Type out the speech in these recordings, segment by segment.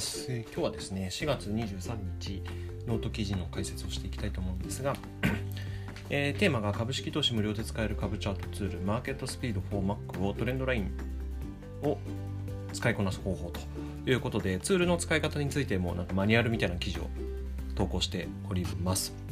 ます、えー、今日はですね4月23日ノート記事の解説をしていきたいと思うんですが、えー、テーマが株式投資無料で使える株チャートツールマーケットスピード 4Mac をトレンドラインを使いこなす方法ということでツールの使い方についてもなんかマニュアルみたいな記事を投稿しております。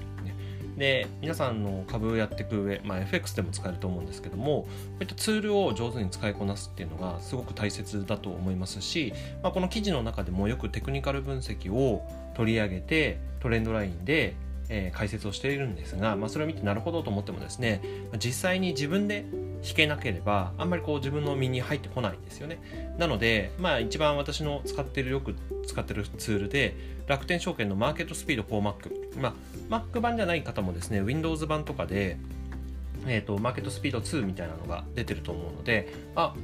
で皆さんの株をやっていく上、まあ、FX でも使えると思うんですけどもこういったツールを上手に使いこなすっていうのがすごく大切だと思いますし、まあ、この記事の中でもよくテクニカル分析を取り上げてトレンドラインでえ、解説をしているんですが、まあ、それを見てなるほどと思ってもですね実際に自分で弾けなければあんまりこう自分の身に入ってこないんですよね。なのでまあ一番私の使ってるよく使ってるツールで楽天証券のマーケットスピード 4Mac まあ Mac 版じゃない方もですね Windows 版とかでえーと、マーケットスピード2みたいなのが出てると思うので、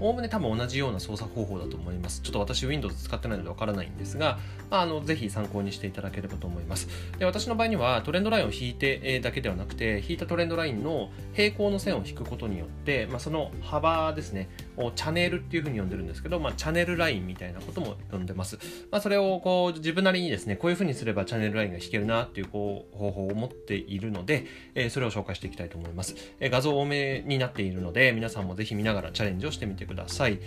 おおむね多分同じような操作方法だと思います。ちょっと私 Windows 使ってないのでわからないんですが、まあ、あのぜひ参考にしていただければと思います。で私の場合にはトレンドラインを引いて、えー、だけではなくて、引いたトレンドラインの平行の線を引くことによって、まあ、その幅ですね、チャネルっていうふうに呼んでるんですけど、まあ、チャネルラインみたいなことも呼んでます。まあ、それをこう自分なりにですね、こういうふうにすればチャネルラインが引けるなっていうこう方法を持っているので、えー、それを紹介していきたいと思います。えー、画像多めになっているので、皆さんもぜひ見ながらチャレンジをしてみてください。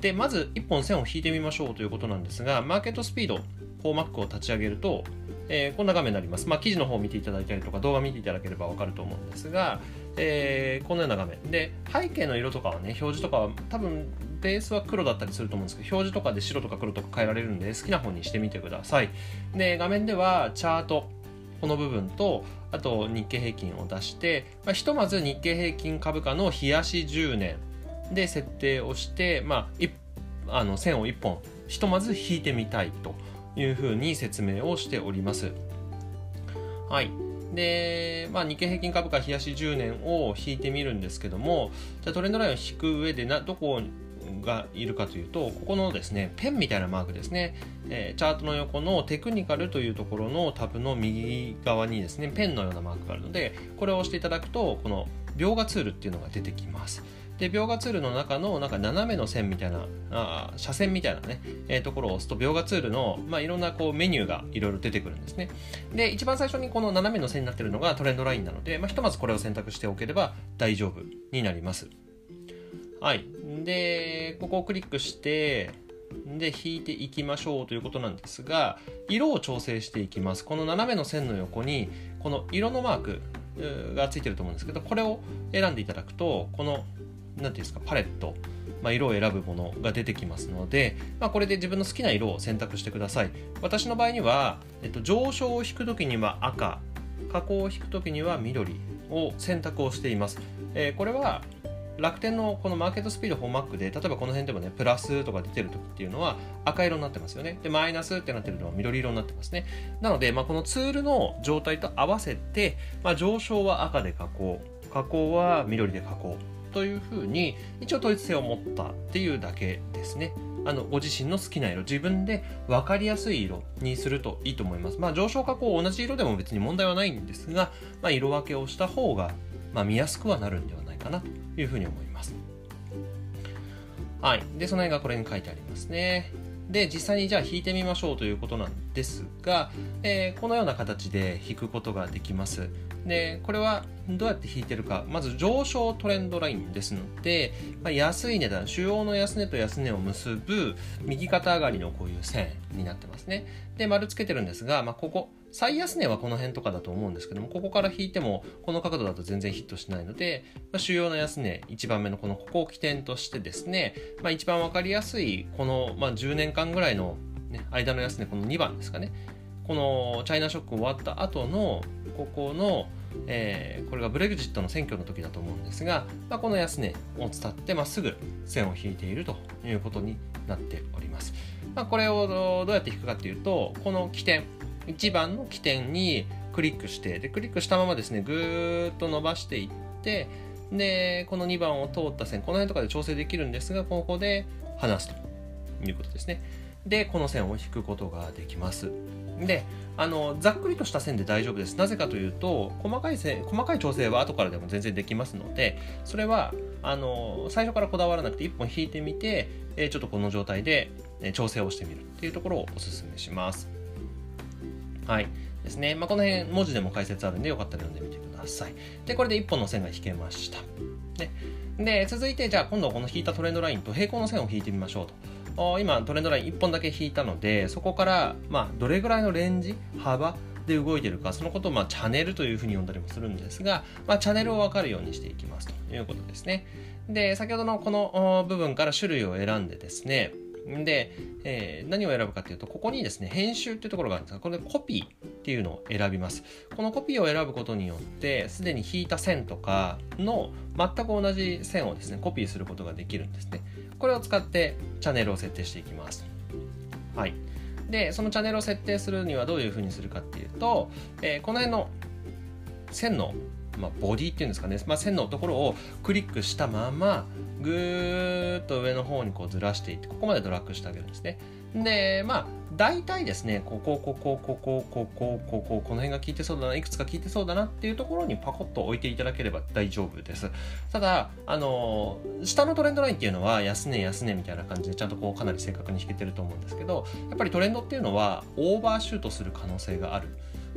で、まず1本線を引いてみましょうということなんですが、マーケットスピード、4Mac を立ち上げると、えー、こんな画面になります。まあ、記事の方を見ていただいたりとか、動画見ていただければわかると思うんですが、えー、このような画面。で、背景の色とかはね、表示とかは多分ベースは黒だったりすると思うんですけど、表示とかで白とか黒とか変えられるんで、好きな方にしてみてください。で、画面ではチャート、この部分と、あと日経平均を出して、まあ、ひとまず日経平均株価の冷やし10年で設定をして、まあ、あの線を1本ひとまず引いてみたいというふうに説明をしております。はい。で、まあ、日経平均株価冷やし10年を引いてみるんですけども、じゃトレンドラインを引く上でな、どこがいるかというと、ここのですね、ペンみたいなマークですね、えー、チャートの横のテクニカルというところのタブの右側にですね、ペンのようなマークがあるので、これを押していただくと、この描画ツールっていうのが出てきます。で描画ツールの中のなんか斜めの線みたいなあ斜線みたいなね、えー、ところを押すと描画ツールの、まあ、いろんなこうメニューがいろいろ出てくるんですね。で一番最初にこの斜めの線になってるのがトレンドラインなので、まあ、ひとまずこれを選択しておければ大丈夫になります。はい。でここをクリックしてで引いていきましょうということなんですが色を調整していきます。この斜めの線の横にこの色のマークがついてると思うんですけどこれを選んでいただくとこの何ていうんですかパレット、まあ、色を選ぶものが出てきますので、まあ、これで自分の好きな色を選択してください。私の場合には、えっと、上昇を引く時には赤下降を引く時には緑を選択をしています、えー、これは楽天のこのマーケットスピード4マックで例えばこの辺でもねプラスとか出てる時っていうのは赤色になってますよね。でマイナスってなってるのは緑色になってますね。なので、まあ、このツールの状態と合わせて、まあ、上昇は赤で加工加工は緑で加工。というふうに一応統一性を持ったっていうだけですね。あのご自身の好きな色自分で分かりやすい色にするといいと思います。まあ上昇加工同じ色でも別に問題はないんですが、まあ、色分けをした方が、まあ、見やすくはなるんではないかなというふうに思います。はい。で、その辺がこれに書いてありますね。で、実際にじゃあ弾いてみましょうということなんですが、えー、このような形で弾くことができます。で、これはどうやって引いてるか。まず上昇トレンドラインですので、まあ、安い値段、主要の安値と安値を結ぶ右肩上がりのこういう線になってますね。で、丸つけてるんですが、まあ、ここ、最安値はこの辺とかだと思うんですけども、ここから引いても、この角度だと全然ヒットしないので、まあ、主要な安値、1番目のこのここを起点としてですね、まあ、一番わかりやすい、この、まあ、10年間ぐらいの、ね、間の安値、この2番ですかね。このチャイナショック終わった後のここの、えー、これがブレグジットの選挙の時だと思うんですが、まあ、この安値を伝ってまっすぐ線を引いているということになっております。まあ、これをどうやって引くかっていうとこの起点1番の起点にクリックしてでクリックしたままですねぐーっと伸ばしていってでこの2番を通った線この辺とかで調整できるんですがここで離すということですね。でこの線を引くことができます。であのざっくりとした線で大丈夫です。なぜかというと細かい線細かい調整は後からでも全然できますのでそれはあの最初からこだわらなくて1本引いてみて、えちょっとこの状態で調整をしてみるっていうところをおすすめします。はい。ですね、まあ、この辺文字でも解説あるんでよかったら読んでみてください。でこれで1本の線が引けました。でで続いてじゃあ今度この引いたトレンドラインと平行の線を引いてみましょうと。今トレンドライン1本だけ引いたのでそこからまあどれぐらいのレンジ幅で動いてるかそのことをまあチャンネルというふうに呼んだりもするんですが、まあ、チャンネルを分かるようにしていきますということですね。で先ほどのこの部分から種類を選んでですねで、えー、何を選ぶかというと、ここにですね、編集っていうところがあるんですが、これでコピーっていうのを選びます。このコピーを選ぶことによって、すでに引いた線とかの全く同じ線をですね、コピーすることができるんですね。これを使ってチャンネルを設定していきます。はい。で、そのチャンネルを設定するにはどういうふうにするかっていうと、えー、この辺の線のまあ、ボディっていうんですかね、まあ、線のところをクリックしたままぐーっと上の方にこうずらしていってここまでドラッグしてあげるんですね。でまあ大体ですねこここここここここここの辺が効いてそうだないくつか効いてそうだなっていうところにパコッと置いていただければ大丈夫です。ただあの下のトレンドラインっていうのは安値安値みたいな感じでちゃんとこうかなり正確に引けてると思うんですけどやっぱりトレンドっていうのはオーバーシュートする可能性がある。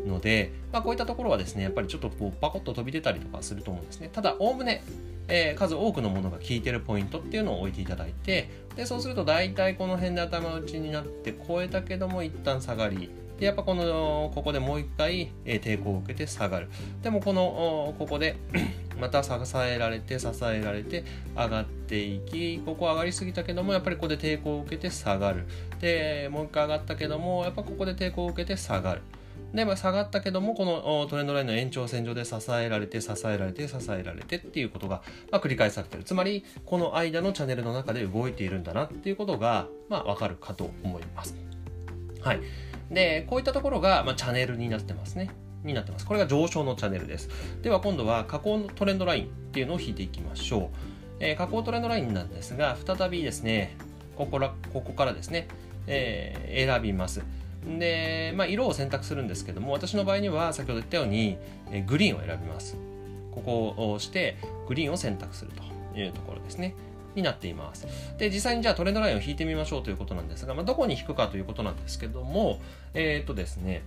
ので、まあ、こういったところはですね、やっぱりちょっとこうパコッと飛び出たりとかすると思うんですね。ただ、おおむね、えー、数多くのものが効いてるポイントっていうのを置いていただいて、でそうすると大体この辺で頭打ちになって超えたけども一旦下がり、でやっぱこのここでもう一回、えー、抵抗を受けて下がる。でもこのここで また支えられて支えられて上がっていきここ上がりすぎたけどもやっぱりここで抵抗を受けて下がる。でもう一回上がったけどもやっぱここで抵抗を受けて下がる。で、まあ、下がったけどもこのトレンドラインの延長線上で支えられて支えられて支えられてっていうことが、まあ、繰り返されてる。つまりこの間のチャンネルの中で動いているんだなっていうことが、まあ、分かるかと思います。はい。でこういったところが、まあ、チャンネルになってますね。になってます。これが上昇のチャンネルです。では今度は下降のトレンドラインっていうのを引いていきましょう、えー、下降トレンドラインなんですが再びですねここらここからですね、えー、選びます。で、まあ、色を選択するんですけども私の場合には先ほど言ったようにグリーンを選びます。ここを押してグリーンを選択するというところですね。になっています。で実際にじゃあトレンドラインを引いてみましょうということなんですが、まあ、どこに引くかということなんですけどもえっ、ー、とですね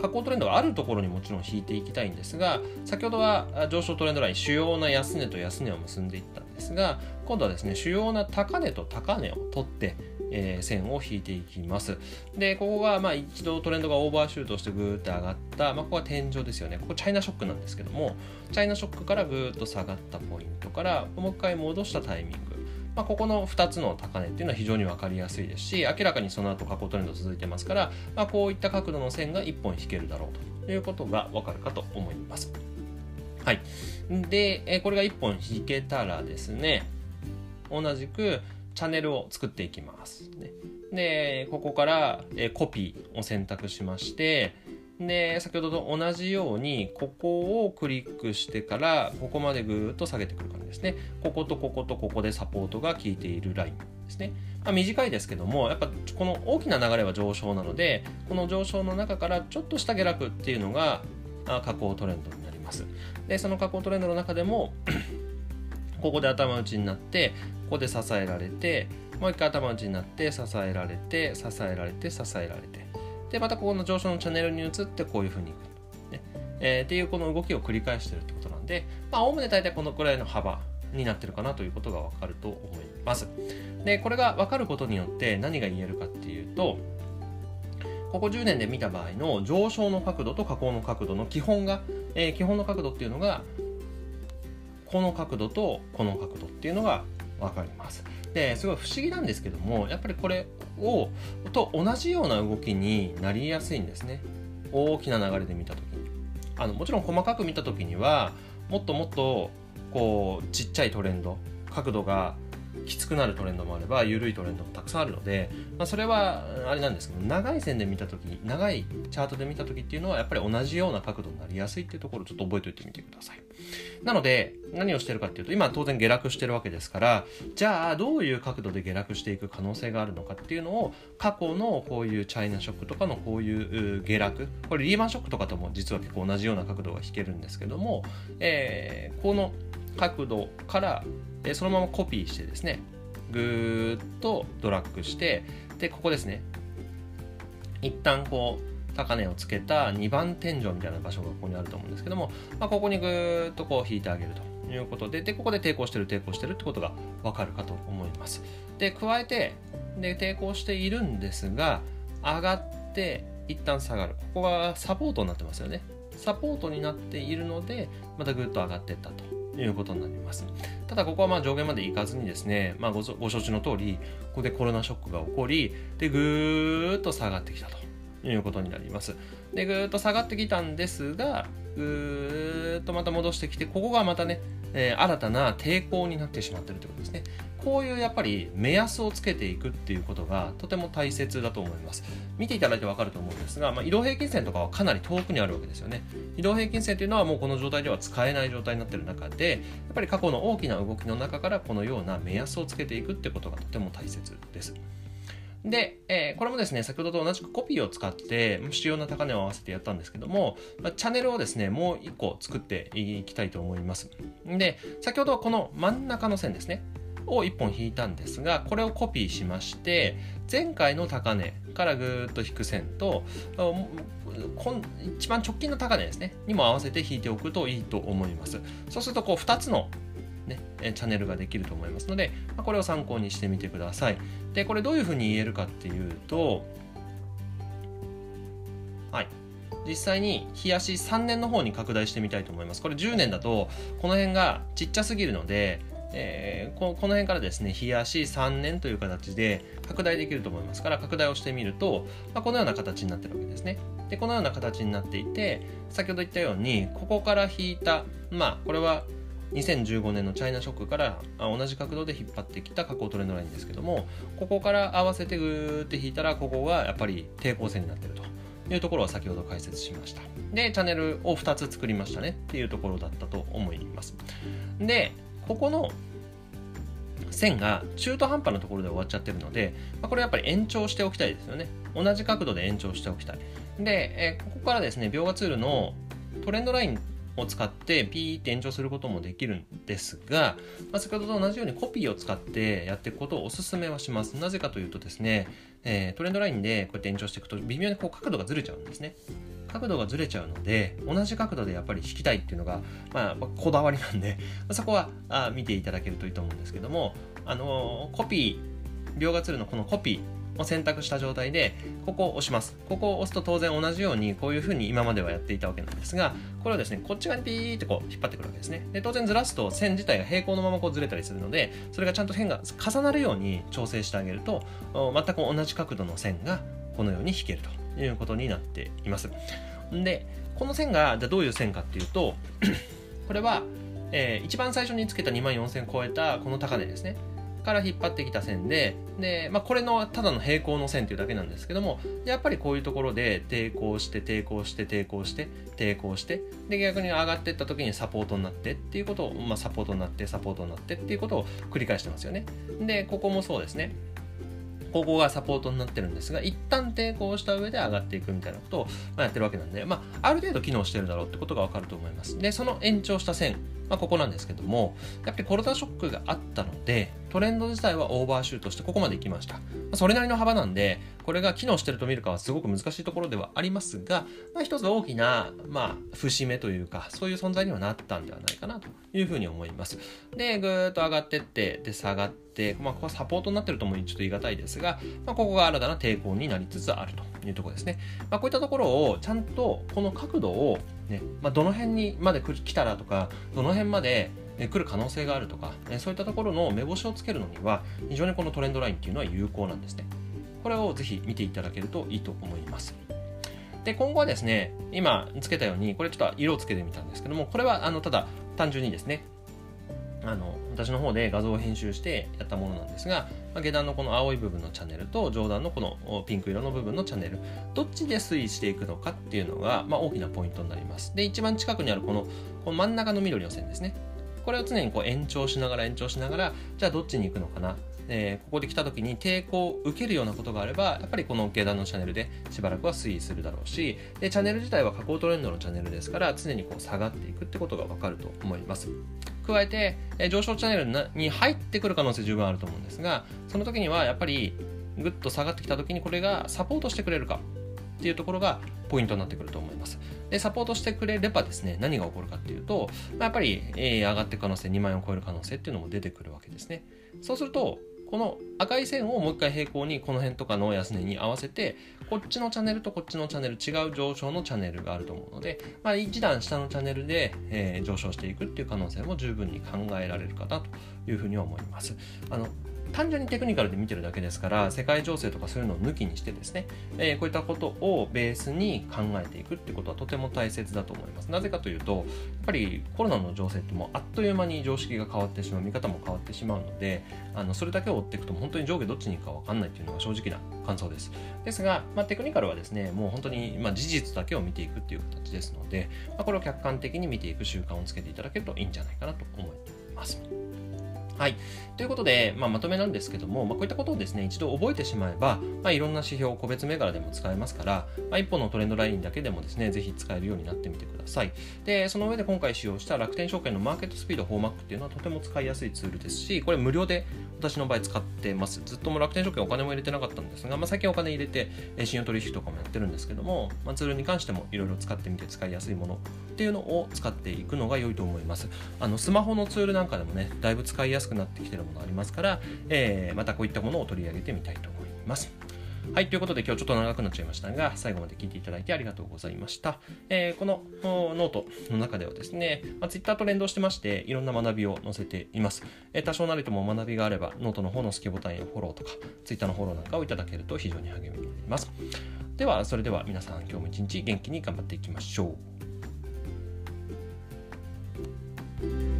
下降トレンドがあるところにもちろん引いていきたいんですが先ほどは上昇トレンドライン主要な安値と安値を結んでいったんですが今度はですね主要な高値と高値を取ってえー、線を引いていきます。で、ここがまあ一度トレンドがオーバーシュートしてぐーっと上がった、まあ、ここは天井ですよね。ここチャイナショックなんですけども、チャイナショックからぐーっと下がったポイントから、もう一回戻したタイミング。まあ、ここの2つの高値っていうのは非常に分かりやすいですし、明らかにその後過去トレンド続いてますから、まあ、こういった角度の線が1本引けるだろうということが分かるかと思います。はい。で、これが1本引けたらですね、同じくチャンネルを作っていきます。で、ここから、コピーを選択しまして、で、先ほどと同じように、ここをクリックしてから、ここまでぐーっと下げてくる感じですね。こことこことここでサポートが効いているラインですね。まあ、短いですけども、やっぱこの大きな流れは上昇なので、この上昇の中からちょっとした下落っていうのが、下降トレンドになります。で、その下降トレンドの中でも ここで頭打ちになってここで支えられてもう一回頭打ちになって支えられて支えられて支えられてでまたここの上昇のチャンネルに移ってこういうふうにいく、ね。えー、っていうこの動きを繰り返してるってことなんでまあおおむね大体このくらいの幅になってるかなということがわかると思います。でこれがわかることによって何が言えるかっていうとここ10年で見た場合の上昇の角度と下降の角度の基本が、えー、基本の角度っていうのがこの角度とこの角度っていうのが分かります。ですごい不思議なんですけどもやっぱりこれをと同じような動きになりやすいんですね。大きな流れで見た時に。あのもちろん細かく見た時にはもっともっとこうちっちゃいトレンド角度がきつくなるトレンドもあれば緩いトレンドもたくさんあるので、まあ、それはあれなんですけど長い線で見た時長いチャートで見た時っていうのはやっぱり同じような角度になりやすいっていうところをちょっと覚えておいてみてください。なので、何をしてるかっていうと、今当然下落してるわけですから、じゃあどういう角度で下落していく可能性があるのかっていうのを、過去のこういうチャイナショックとかのこういう下落、これリーマンショックとかとも実は結構同じような角度が引けるんですけども、えー、この角度から、そのままコピーしてですね、ぐーっとドラッグして、で、ここですね。一旦こう、高値をつけた2番天井みたいな場所がここにあると思うんですけども、まあ、ここにぐーっとこう引いてあげるということででここで抵抗してる抵抗してるってことがわかるかと思います。で加えてで抵抗しているんですが上がって一旦下がる。ここがサポートになってますよね。サポートになっているのでまたぐっと上がっていったと。いうことになります。ただここはまあ上限まで行かずにですね、まあご、ご承知の通り、ここでコロナショックが起こり、で、ぐーっと下がってきたと。いうことになります。で、ぐーっと下がってきたんですが、ぐーっとまた戻してきて、ここがまたね、えー、新たな抵抗になってしまってるということですね。こういうやっぱり目安をつけていくっていうことがとても大切だと思います。見ていただいてわかると思うんですが、まあ、移動平均線とかはかなり遠くにあるわけですよね。移動平均線というのはもうこの状態では使えない状態になってる中で、やっぱり過去の大きな動きの中からこのような目安をつけていくってことがとても大切です。で、えー、これもですね、先ほどと同じくコピーを使って、主要な高値を合わせてやったんですけども、まあ、チャンネルをですね、もう一個作っていきたいと思います。で、先ほどはこの真ん中の線ですね、を1本引いたんですが、これをコピーしまして、前回の高値からぐっと引く線と、一番直近の高値ですね、にも合わせて引いておくといいと思います。そうすると、こう2つのね、チャンネルができると思いますので、まこれを参考にしてみてください。で、これどういうふうに言えるかっていうと、はい。実際に日足3年の方に拡大してみたいと思います。これ10年だと、この辺がちっちゃすぎるので、えー、ここの辺からですね、日足3年という形で拡大できると思いますから、拡大をしてみると、まあ、このような形になってるわけですね。で、このような形になっていて、先ほど言ったように、ここから引いた、まあ、これは2015年のチャイナショックから同じ角度で引っ張ってきた下降トレンドラインですけどもここから合わせてグーって引いたらここがやっぱり抵抗線になってると。いうところを先ほど解説しました。でチャンネルを2つ作りましたね。っていうところだったと思います。でここの線が中途半端なところで終わっちゃってるので、まあ、これやっぱり延長しておきたいですよね同じ角度で延長しておきたいで、えー、ここからですね描画ツールのトレンドラインを使ってピーって延長することもできるんですが、まあ、先ほどと同じようにコピーを使ってやっていくことをお勧めはします。なぜかというとですね、えー、トレンドラインでこうやって延長していくと微妙にこう角度がずれちゃうんですね。角度がずれちゃうので同じ角度でやっぱり引きたいっていうのが、まあ、こだわりなんで そこはあ見ていただけるといいと思うんですけども、あのー、コピー描画ツールのこのコピーを選択した状態で、ここを押します。ここを押すと当然同じようにこういうふうに今まではやっていたわけなんですが、これをですね、こっち側にピーってこう引っ張ってくるわけですね。で、当然ずらすと線自体が平行のままこうずれたりするので、それがちゃんと線が重なるように調整してあげると、全く同じ角度の線がこのように引けるということになっています。で、この線がじゃどういう線かっていうと、これは、えー、一番最初につけた2万4000超えたこの高値ですね。から引っ張ってきた線で、で、まあ、これのただの平行の線っていうだけなんですけども、やっぱりこういうところで抵抗して、抵抗して、抵抗して、抵抗して、で、逆に上がっていった時にサポートになってっていうことを、まあ、サポートになって、サポートになってっていうことを繰り返してますよね。で、ここもそうですね。ここがサポートになってるんですが、一旦抵抗した上で上がっていくみたいなことをやってるわけなんで、まあ、ある程度機能してるだろうってことがわかると思います。で、その延長した線、まあ、ここなんですけども、やっぱりコロナショックがあったので、トレンド自体はオーバーシュートしてここまで行きました。まあ、それなりの幅なんで、これが機能してると見るかはすごく難しいところではありますが、まあ、一つ大きな、まあ、節目というか、そういう存在にはなったんではないかなというふうに思います。で、ぐーっと上がってって、で、下がって、まあ、ここはサポートになってるともちょっと言い難いですが、まあ、ここが新たな抵抗になりつつあるというところですね。まあ、こういったところをちゃんとこの角度をね、まあ、どの辺にまで来たらとか、どの辺まで来る可能性があるとか、そういったところの目星をつけるのには、非常にこのトレンドラインっていうのは有効なんですね。これをぜひ見ていただけるといいと思います。で、今後はですね、今つけたように、これちょっと色をつけてみたんですけども、これはあのただ単純にですね、あの私の方で画像を編集してやったものなんですが、まあ、下段のこの青い部分のチャンネルと上段のこのピンク色の部分のチャンネルどっちで推移していくのかっていうのが、まあ、大きなポイントになります。で一番近くにあるこのこの真ん中の緑の線ですね。これを常にこう延長しながら延長しながらじゃあどっちに行くのかな。えー、ここで来た時に抵抗を受けるようなことがあればやっぱりこの下段のチャンネルでしばらくは推移するだろうしでチャンネル自体は下降トレンドのチャンネルですから常にこう下がっていくってことが分かると思います。加えて、え、上昇チャンネルに入ってくる可能性十分あると思うんですがその時にはやっぱりぐっと下がってきた時にこれがサポートしてくれるかっていうところがポイントになってくると思います。で、サポートしてくれればですね、何が起こるかっていうと、まあ、やっぱり、えー、上がっていく可能性、2万円を超える可能性っていうのも出てくるわけですね。そうすると、この赤い線をもう一回平行にこの辺とかの安値に合わせてこっちのチャンネルとこっちのチャンネル違う上昇のチャンネルがあると思うので、まあ、一段下のチャンネルで、えー、上昇していくっていう可能性も十分に考えられるかなというふうに思います。あの単純にテクニカルで見てるだけですから世界情勢とかそういうのを抜きにしてですね、えー、こういったことをベースに考えていくってことはとても大切だと思います。なぜかというとやっぱりコロナの情勢ってもうあっという間に常識が変わってしまう見方も変わってしまうのであのそれだけを追っていくと本当に上下どっちに行くか分かんないっていうのが正直な感想です。ですが、まあ、テクニカルはですねもう本当に、まあ、事実だけを見ていくっていう形ですので、まあ、これを客観的に見ていく習慣をつけていただけるといいんじゃないかなと思います。はい。ということで、まあ、まとめなんですけども、まあ、こういったことをですね、一度覚えてしまえば、まあ、いろんな指標、個別銘柄でも使えますから、まあ、一本のトレンドラインだけでもですね、ぜひ使えるようになってみてください。で、その上で今回使用した楽天証券のマーケットスピード 4Mac っていうのはとても使いやすいツールですし、これ無料で私の場合使ってます。ずっとも楽天証券お金も入れてなかったんですが、まあ、最近お金入れて、信用取引とかもやってるんですけども、まあ、ツールに関してもいろいろ使ってみて使いやすいものっていうのを使っていくのが良いと思います。あのスマホのツールなんかでもね、だいぶ使いやすくなってきてるものありますから、えー、またこういったものを取り上げてみたいと思います。はい、ということで今日ちょっと長くなっちゃいましたが、最後まで聞いていただいてありがとうございました。えー、このノートの中ではですね、まあ、Twitter と連動してまして、いろんな学びを載せています。えー、多少なりとも学びがあれば、ノートの方の好きボタンやフォローとか、Twitter のフォローなんかをいただけると非常に励みになります。では、それでは皆さん今日も一日元気に頑張っていきましょう。